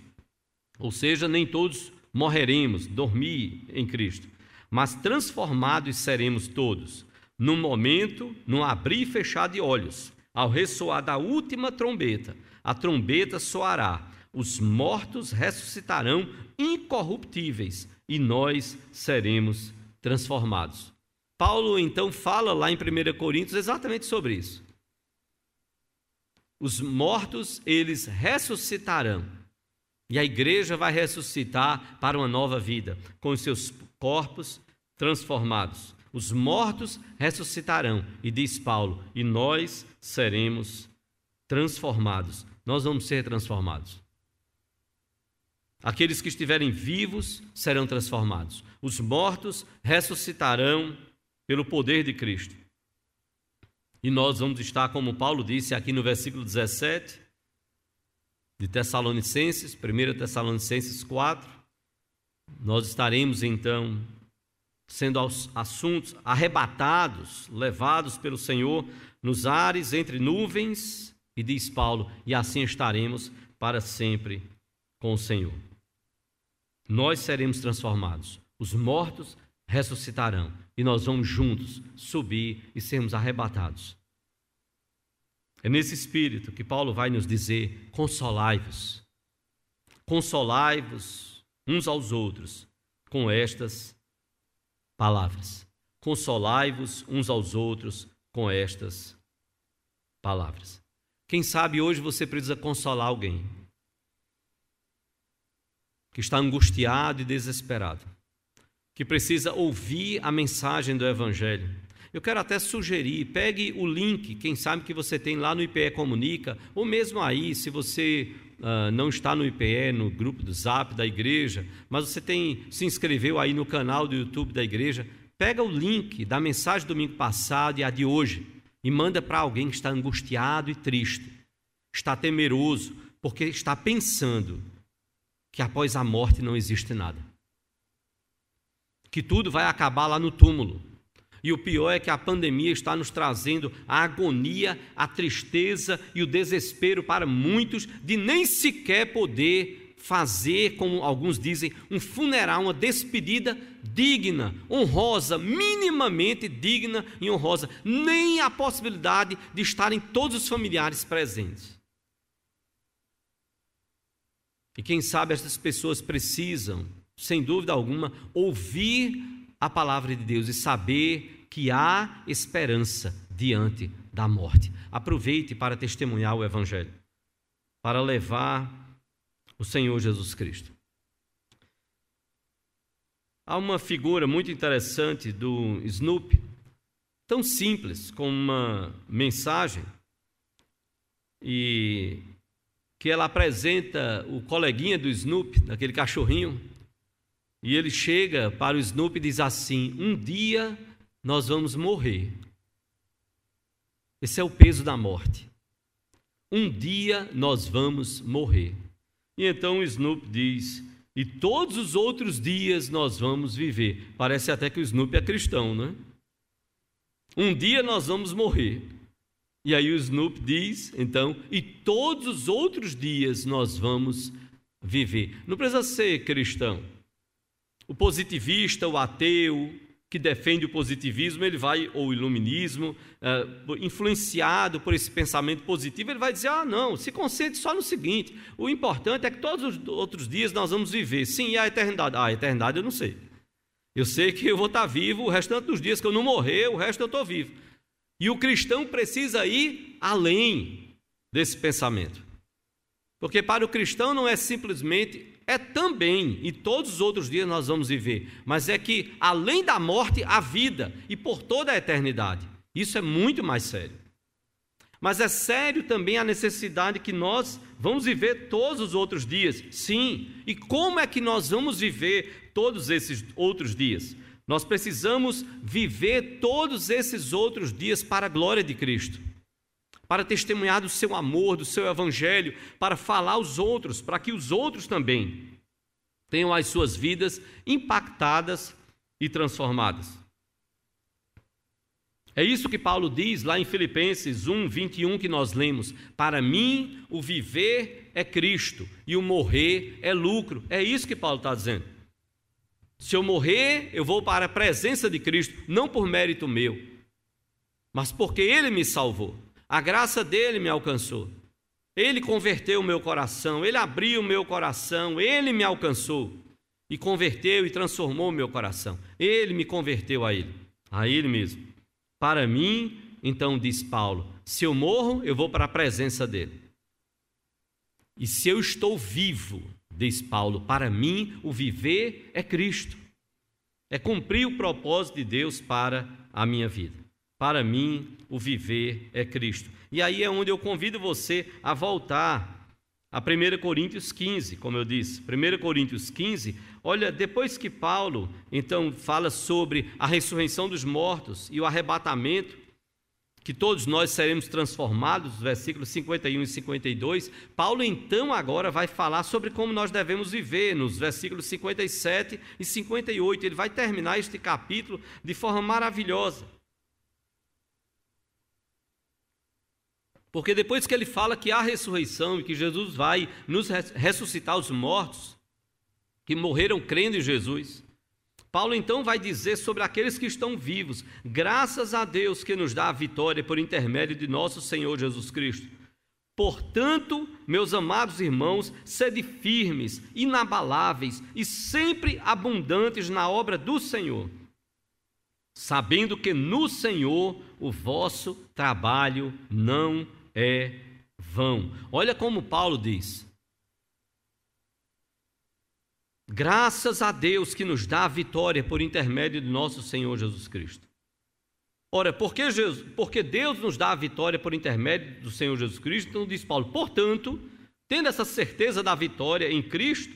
ou seja, nem todos morreremos, dormir em Cristo mas transformados seremos todos, num momento, num abrir e fechar de olhos, ao ressoar da última trombeta. A trombeta soará, os mortos ressuscitarão incorruptíveis e nós seremos transformados. Paulo então fala lá em 1 Coríntios exatamente sobre isso. Os mortos, eles ressuscitarão. E a igreja vai ressuscitar para uma nova vida, com seus corpos transformados. Os mortos ressuscitarão, e diz Paulo, e nós seremos transformados. Nós vamos ser transformados. Aqueles que estiverem vivos serão transformados. Os mortos ressuscitarão pelo poder de Cristo. E nós vamos estar, como Paulo disse aqui no versículo 17 de Tessalonicenses, 1 Tessalonicenses 4, nós estaremos então sendo assuntos arrebatados, levados pelo Senhor nos ares entre nuvens, e diz Paulo, e assim estaremos para sempre com o Senhor. Nós seremos transformados, os mortos ressuscitarão e nós vamos juntos subir e sermos arrebatados. É nesse espírito que Paulo vai nos dizer: consolai-vos, consolai-vos uns aos outros com estas palavras. Consolai-vos uns aos outros com estas palavras. Quem sabe hoje você precisa consolar alguém que está angustiado e desesperado que precisa ouvir a mensagem do Evangelho. Eu quero até sugerir, pegue o link, quem sabe que você tem lá no IPE Comunica, ou mesmo aí, se você uh, não está no IPE, no grupo do Zap da igreja, mas você tem se inscreveu aí no canal do YouTube da igreja, pega o link da mensagem do domingo passado e a de hoje e manda para alguém que está angustiado e triste, está temeroso, porque está pensando que após a morte não existe nada que tudo vai acabar lá no túmulo. E o pior é que a pandemia está nos trazendo a agonia, a tristeza e o desespero para muitos de nem sequer poder fazer, como alguns dizem, um funeral, uma despedida digna, honrosa, minimamente digna e honrosa, nem a possibilidade de estarem todos os familiares presentes. E quem sabe essas pessoas precisam sem dúvida alguma, ouvir a palavra de Deus e saber que há esperança diante da morte. Aproveite para testemunhar o Evangelho, para levar o Senhor Jesus Cristo. Há uma figura muito interessante do Snoopy, tão simples como uma mensagem, e que ela apresenta o coleguinha do Snoopy, daquele cachorrinho, e ele chega para o Snoopy e diz assim: Um dia nós vamos morrer. Esse é o peso da morte. Um dia nós vamos morrer. E então o Snoopy diz: E todos os outros dias nós vamos viver. Parece até que o Snoopy é cristão, né? Um dia nós vamos morrer. E aí o Snoopy diz, então, e todos os outros dias nós vamos viver. Não precisa ser cristão. O positivista, o ateu, que defende o positivismo, ele vai, ou o iluminismo, é, influenciado por esse pensamento positivo, ele vai dizer: ah, não, se concentre só no seguinte: o importante é que todos os outros dias nós vamos viver. Sim, e a eternidade? Ah, a eternidade eu não sei. Eu sei que eu vou estar vivo o restante dos dias, que eu não morrer, o resto eu estou vivo. E o cristão precisa ir além desse pensamento. Porque para o cristão não é simplesmente é também, e todos os outros dias nós vamos viver, mas é que além da morte, há vida, e por toda a eternidade. Isso é muito mais sério. Mas é sério também a necessidade que nós vamos viver todos os outros dias. Sim. E como é que nós vamos viver todos esses outros dias? Nós precisamos viver todos esses outros dias para a glória de Cristo para testemunhar do seu amor, do seu evangelho, para falar aos outros, para que os outros também tenham as suas vidas impactadas e transformadas. É isso que Paulo diz lá em Filipenses 1, 21, que nós lemos: Para mim, o viver é Cristo e o morrer é lucro. É isso que Paulo está dizendo. Se eu morrer, eu vou para a presença de Cristo, não por mérito meu, mas porque Ele me salvou. A graça dele me alcançou. Ele converteu o meu coração, ele abriu o meu coração, ele me alcançou e converteu e transformou o meu coração. Ele me converteu a ele, a ele mesmo. Para mim, então diz Paulo, se eu morro, eu vou para a presença dele. E se eu estou vivo, diz Paulo, para mim o viver é Cristo. É cumprir o propósito de Deus para a minha vida. Para mim, o viver é Cristo. E aí é onde eu convido você a voltar a 1 Coríntios 15, como eu disse. 1 Coríntios 15, olha, depois que Paulo então fala sobre a ressurreição dos mortos e o arrebatamento, que todos nós seremos transformados, versículos 51 e 52, Paulo então agora vai falar sobre como nós devemos viver, nos versículos 57 e 58. Ele vai terminar este capítulo de forma maravilhosa. Porque depois que ele fala que há ressurreição e que Jesus vai nos ressuscitar os mortos, que morreram crendo em Jesus, Paulo então vai dizer sobre aqueles que estão vivos, graças a Deus que nos dá a vitória por intermédio de nosso Senhor Jesus Cristo. Portanto, meus amados irmãos, sede firmes, inabaláveis e sempre abundantes na obra do Senhor, sabendo que no Senhor o vosso trabalho não é vão. Olha como Paulo diz: Graças a Deus que nos dá a vitória por intermédio de nosso Senhor Jesus Cristo. Ora, porque, Jesus, porque Deus nos dá a vitória por intermédio do Senhor Jesus Cristo, então diz Paulo, portanto, tendo essa certeza da vitória em Cristo,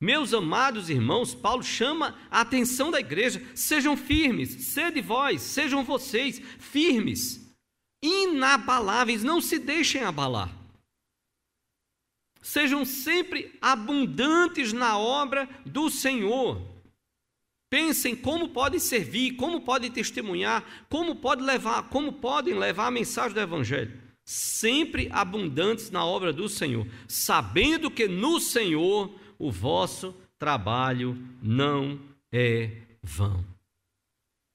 meus amados irmãos, Paulo chama a atenção da igreja, sejam firmes, sede vós, sejam vocês firmes, inabaláveis, não se deixem abalar sejam sempre abundantes na obra do Senhor. Pensem como podem servir, como podem testemunhar, como podem levar, como podem levar a mensagem do evangelho. Sempre abundantes na obra do Senhor, sabendo que no Senhor o vosso trabalho não é vão.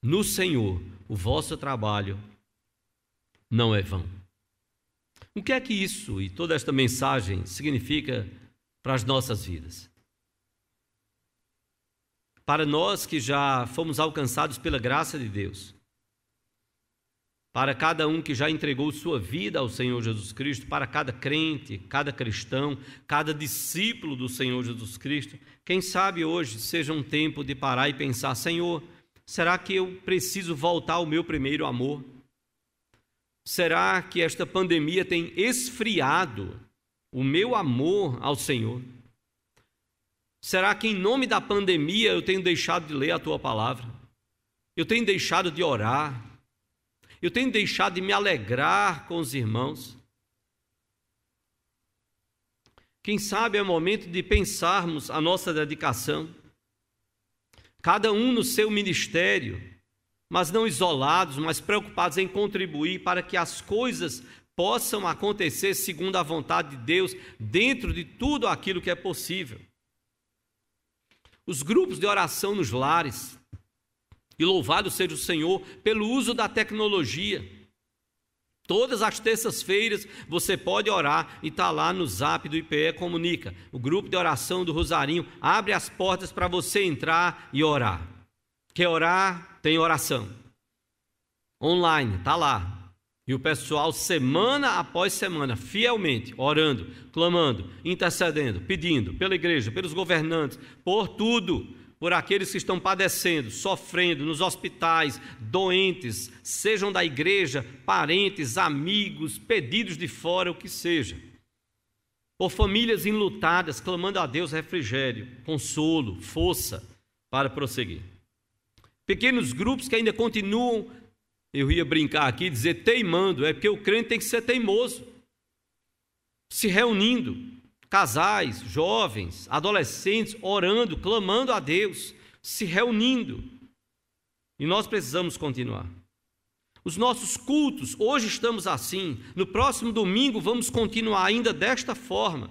No Senhor o vosso trabalho não é vão. O que é que isso e toda esta mensagem significa para as nossas vidas? Para nós que já fomos alcançados pela graça de Deus, para cada um que já entregou sua vida ao Senhor Jesus Cristo, para cada crente, cada cristão, cada discípulo do Senhor Jesus Cristo, quem sabe hoje seja um tempo de parar e pensar: Senhor, será que eu preciso voltar ao meu primeiro amor? Será que esta pandemia tem esfriado o meu amor ao Senhor? Será que em nome da pandemia eu tenho deixado de ler a tua palavra? Eu tenho deixado de orar? Eu tenho deixado de me alegrar com os irmãos? Quem sabe é o momento de pensarmos a nossa dedicação, cada um no seu ministério, mas não isolados, mas preocupados em contribuir para que as coisas possam acontecer segundo a vontade de Deus, dentro de tudo aquilo que é possível. Os grupos de oração nos lares, e louvado seja o Senhor pelo uso da tecnologia. Todas as terças-feiras você pode orar e está lá no zap do IPE Comunica. O grupo de oração do Rosarinho abre as portas para você entrar e orar. Quer orar? Tem oração. Online, está lá. E o pessoal, semana após semana, fielmente, orando, clamando, intercedendo, pedindo pela igreja, pelos governantes, por tudo, por aqueles que estão padecendo, sofrendo nos hospitais, doentes, sejam da igreja, parentes, amigos, pedidos de fora, o que seja. Por famílias enlutadas, clamando a Deus refrigério, consolo, força para prosseguir pequenos grupos que ainda continuam, eu ia brincar aqui, dizer teimando, é porque o crente tem que ser teimoso, se reunindo, casais, jovens, adolescentes, orando, clamando a Deus, se reunindo. E nós precisamos continuar. Os nossos cultos, hoje estamos assim, no próximo domingo vamos continuar ainda desta forma,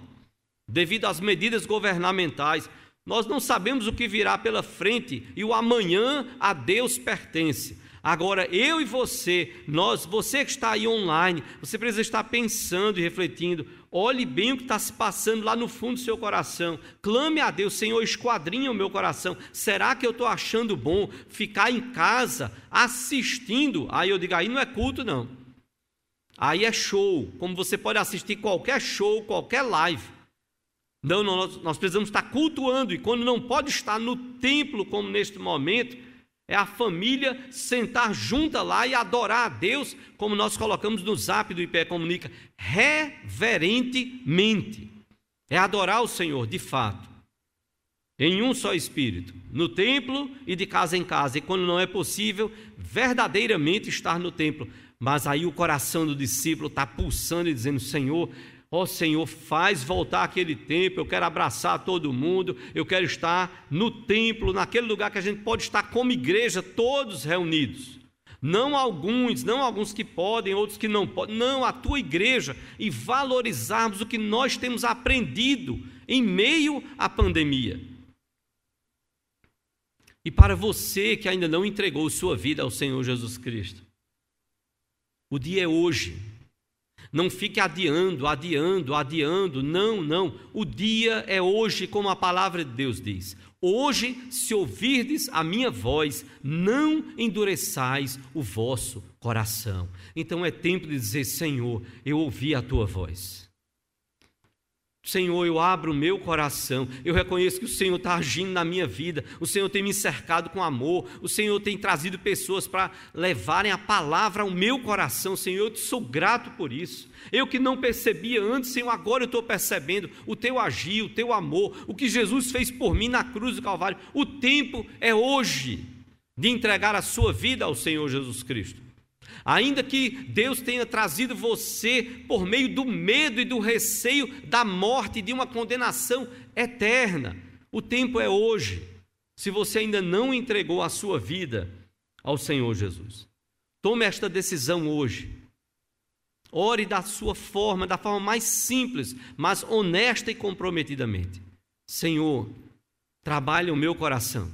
devido às medidas governamentais. Nós não sabemos o que virá pela frente e o amanhã a Deus pertence. Agora, eu e você, nós, você que está aí online, você precisa estar pensando e refletindo. Olhe bem o que está se passando lá no fundo do seu coração. Clame a Deus, Senhor, esquadrinha o meu coração. Será que eu estou achando bom ficar em casa assistindo? Aí eu digo, aí não é culto, não. Aí é show, como você pode assistir qualquer show, qualquer live. Não, nós, nós precisamos estar cultuando, e quando não pode estar no templo, como neste momento, é a família sentar junta lá e adorar a Deus, como nós colocamos no zap do IPE Comunica, reverentemente. É adorar o Senhor, de fato, em um só espírito, no templo e de casa em casa, e quando não é possível, verdadeiramente estar no templo. Mas aí o coração do discípulo está pulsando e dizendo: Senhor, Ó oh, Senhor, faz voltar aquele tempo. Eu quero abraçar todo mundo. Eu quero estar no templo, naquele lugar que a gente pode estar como igreja, todos reunidos. Não alguns, não alguns que podem, outros que não podem. Não, a tua igreja. E valorizarmos o que nós temos aprendido em meio à pandemia. E para você que ainda não entregou sua vida ao Senhor Jesus Cristo, o dia é hoje. Não fique adiando, adiando, adiando. Não, não. O dia é hoje, como a palavra de Deus diz. Hoje, se ouvirdes a minha voz, não endureçais o vosso coração. Então é tempo de dizer: Senhor, eu ouvi a tua voz. Senhor, eu abro o meu coração, eu reconheço que o Senhor está agindo na minha vida, o Senhor tem me cercado com amor, o Senhor tem trazido pessoas para levarem a palavra ao meu coração, Senhor, eu te sou grato por isso. Eu que não percebia antes, Senhor, agora eu estou percebendo o teu agir, o teu amor, o que Jesus fez por mim na cruz do Calvário. O tempo é hoje de entregar a sua vida ao Senhor Jesus Cristo. Ainda que Deus tenha trazido você por meio do medo e do receio da morte, de uma condenação eterna, o tempo é hoje. Se você ainda não entregou a sua vida ao Senhor Jesus, tome esta decisão hoje. Ore da sua forma, da forma mais simples, mas honesta e comprometidamente. Senhor, trabalha o meu coração.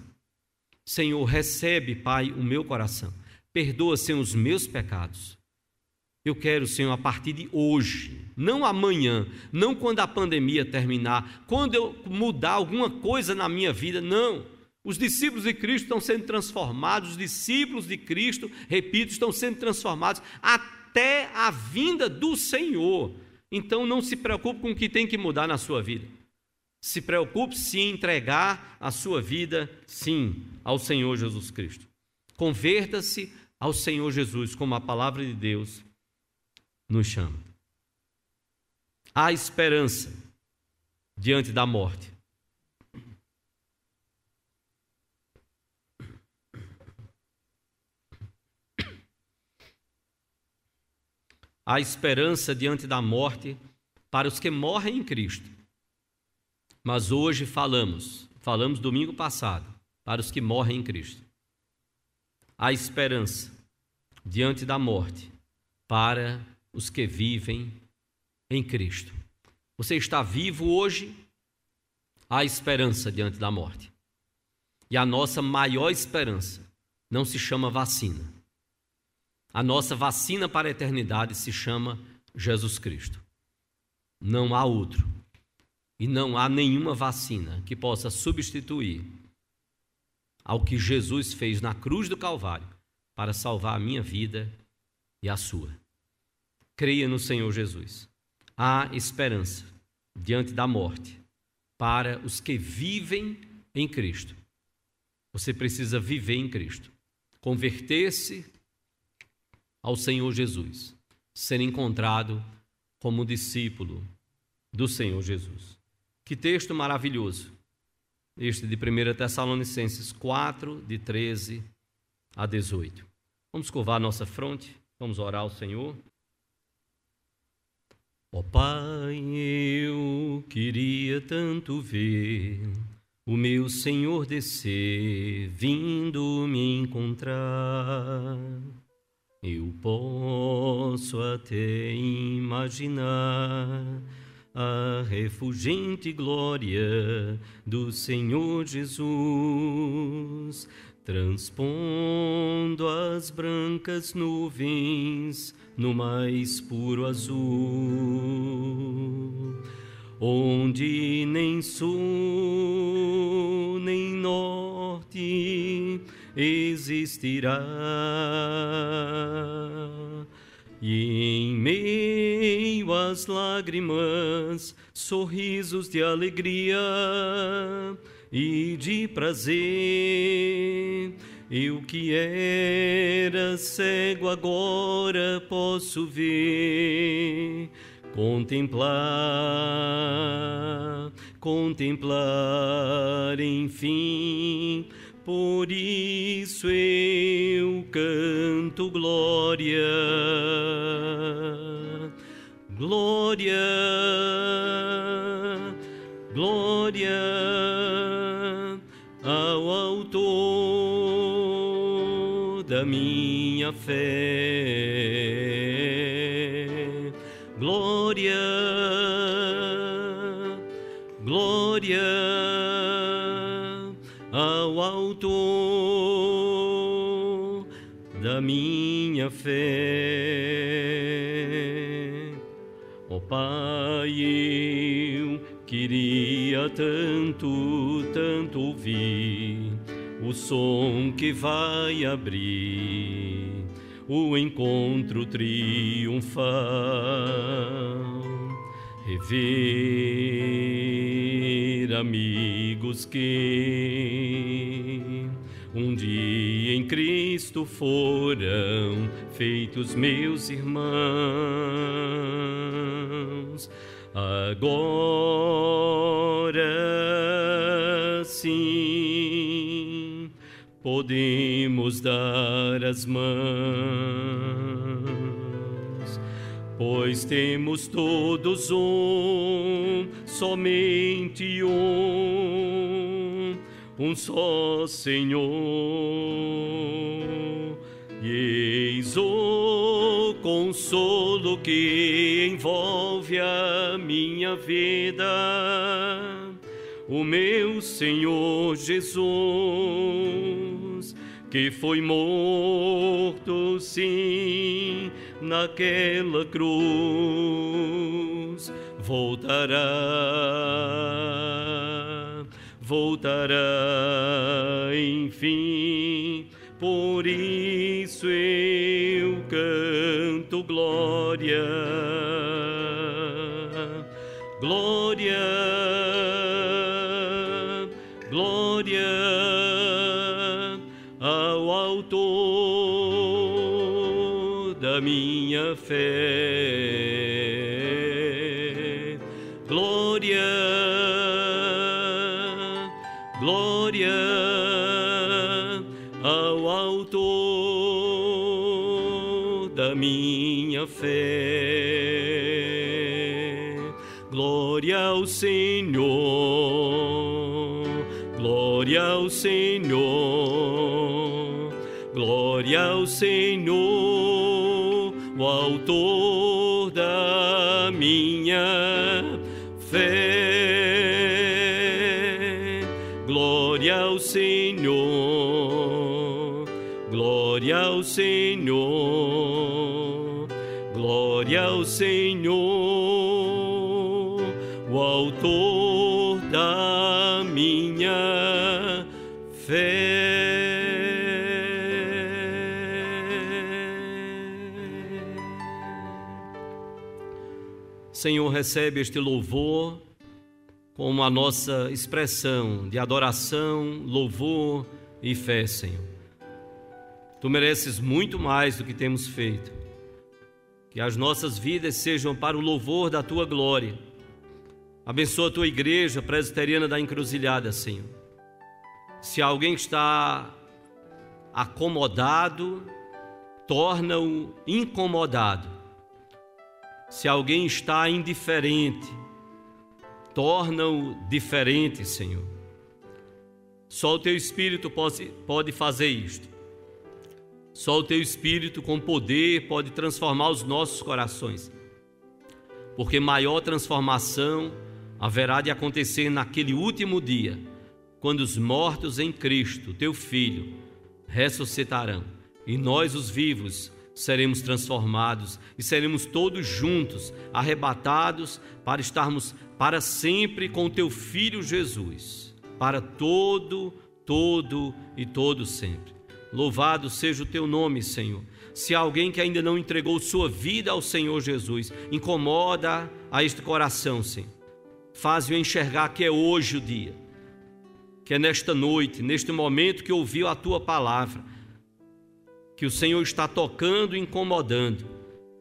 Senhor, recebe, Pai, o meu coração. Perdoa, Senhor, os meus pecados. Eu quero, Senhor, a partir de hoje, não amanhã, não quando a pandemia terminar, quando eu mudar alguma coisa na minha vida, não. Os discípulos de Cristo estão sendo transformados, os discípulos de Cristo, repito, estão sendo transformados até a vinda do Senhor. Então não se preocupe com o que tem que mudar na sua vida. Se preocupe se entregar a sua vida, sim, ao Senhor Jesus Cristo. Converta-se ao Senhor Jesus, como a palavra de Deus nos chama. Há esperança diante da morte. Há esperança diante da morte para os que morrem em Cristo. Mas hoje falamos, falamos domingo passado, para os que morrem em Cristo a esperança diante da morte para os que vivem em Cristo. Você está vivo hoje, há esperança diante da morte. E a nossa maior esperança não se chama vacina. A nossa vacina para a eternidade se chama Jesus Cristo. Não há outro. E não há nenhuma vacina que possa substituir ao que Jesus fez na cruz do Calvário para salvar a minha vida e a sua. Creia no Senhor Jesus. Há esperança diante da morte para os que vivem em Cristo. Você precisa viver em Cristo, converter-se ao Senhor Jesus, ser encontrado como discípulo do Senhor Jesus. Que texto maravilhoso! Este de 1 Tessalonicenses 4, de 13 a 18. Vamos curvar nossa fronte, vamos orar ao Senhor. Ó oh, Pai, eu queria tanto ver o meu Senhor descer, vindo me encontrar. Eu posso até imaginar a refulgente glória do Senhor Jesus, transpondo as brancas nuvens no mais puro azul, onde nem sul nem norte existirá. E em meio às lágrimas, sorrisos de alegria e de prazer. Eu que era cego agora posso ver, contemplar, contemplar, enfim por isso eu canto glória, glória, glória ao Autor da minha fé. Glória, glória fé. Oh, Pai, eu queria tanto, tanto ouvir o som que vai abrir o encontro triunfal. Rever amigos que um dia em Cristo foram feitos meus irmãos. Agora sim podemos dar as mãos, pois temos todos um, somente um um só Senhor. E eis o consolo que envolve a minha vida, o meu Senhor Jesus, que foi morto, sim, naquela cruz, voltará voltará enfim. Por isso eu canto glória, glória, glória ao Autor da minha fé. Senhor, glória ao Senhor, glória ao Senhor, recebe este louvor como a nossa expressão de adoração, louvor e fé, Senhor. Tu mereces muito mais do que temos feito. Que as nossas vidas sejam para o louvor da tua glória. Abençoa a tua igreja presbiteriana da encruzilhada, Senhor. Se alguém está acomodado, torna-o incomodado. Se alguém está indiferente, torna-o diferente, Senhor. Só o teu Espírito pode, pode fazer isto. Só o teu Espírito com poder pode transformar os nossos corações. porque maior transformação haverá de acontecer naquele último dia, quando os mortos em Cristo, teu Filho, ressuscitarão e nós, os vivos, seremos transformados e seremos todos juntos arrebatados para estarmos para sempre com teu filho Jesus, para todo, todo e todo sempre. Louvado seja o teu nome, Senhor. Se alguém que ainda não entregou sua vida ao Senhor Jesus, incomoda a este coração, Senhor. Faz-o enxergar que é hoje o dia, que é nesta noite, neste momento que ouviu a tua palavra, que o Senhor está tocando e incomodando.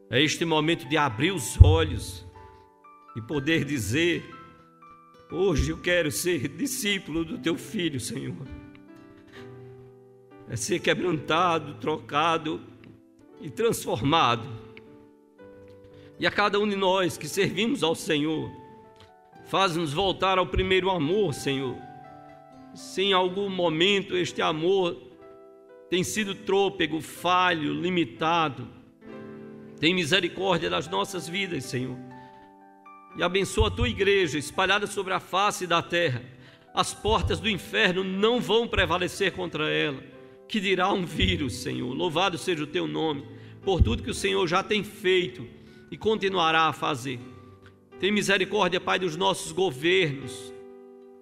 É este momento de abrir os olhos e poder dizer: Hoje eu quero ser discípulo do teu filho, Senhor. É ser quebrantado, trocado e transformado. E a cada um de nós que servimos ao Senhor, faz-nos voltar ao primeiro amor, Senhor. Se em algum momento este amor tem sido trôpego, falho, limitado, tem misericórdia das nossas vidas, Senhor e abençoa a tua igreja espalhada sobre a face da terra. As portas do inferno não vão prevalecer contra ela. Que dirá um vírus, Senhor? Louvado seja o teu nome por tudo que o Senhor já tem feito e continuará a fazer. Tem misericórdia, Pai, dos nossos governos,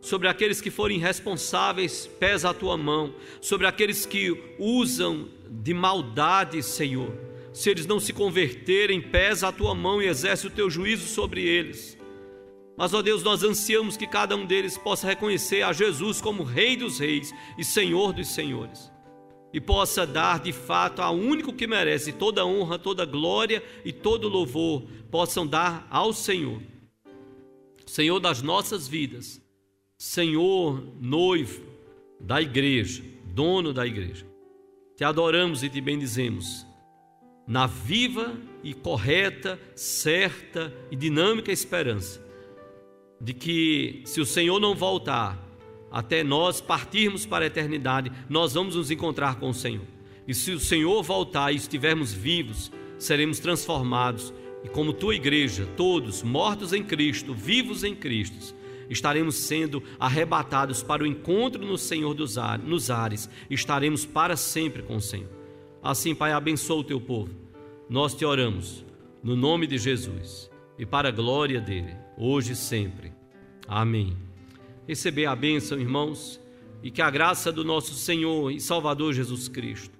sobre aqueles que forem responsáveis, pesa a tua mão, sobre aqueles que usam de maldade, Senhor se eles não se converterem, pesa a tua mão e exerce o teu juízo sobre eles. Mas, ó Deus, nós ansiamos que cada um deles possa reconhecer a Jesus como Rei dos Reis e Senhor dos Senhores, e possa dar de fato ao único que merece toda honra, toda glória e todo louvor, possam dar ao Senhor, Senhor das nossas vidas, Senhor noivo da igreja, dono da igreja. Te adoramos e te bendizemos na viva e correta, certa e dinâmica esperança de que, se o Senhor não voltar, até nós partirmos para a eternidade, nós vamos nos encontrar com o Senhor. E se o Senhor voltar e estivermos vivos, seremos transformados. E como tua igreja, todos mortos em Cristo, vivos em Cristo, estaremos sendo arrebatados para o encontro no Senhor dos ares, nos ares, estaremos para sempre com o Senhor. Assim, Pai, abençoa o teu povo. Nós te oramos, no nome de Jesus e para a glória dele, hoje e sempre. Amém. Receber a bênção, irmãos, e que a graça do nosso Senhor e Salvador Jesus Cristo,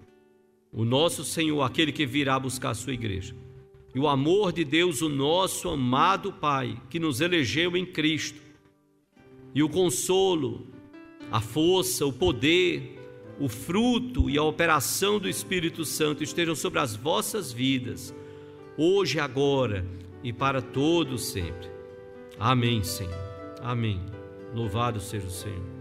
o nosso Senhor, aquele que virá buscar a sua igreja, e o amor de Deus, o nosso amado Pai, que nos elegeu em Cristo, e o consolo, a força, o poder, o fruto e a operação do Espírito Santo estejam sobre as vossas vidas, hoje, agora e para todos sempre. Amém, Senhor. Amém. Louvado seja o Senhor.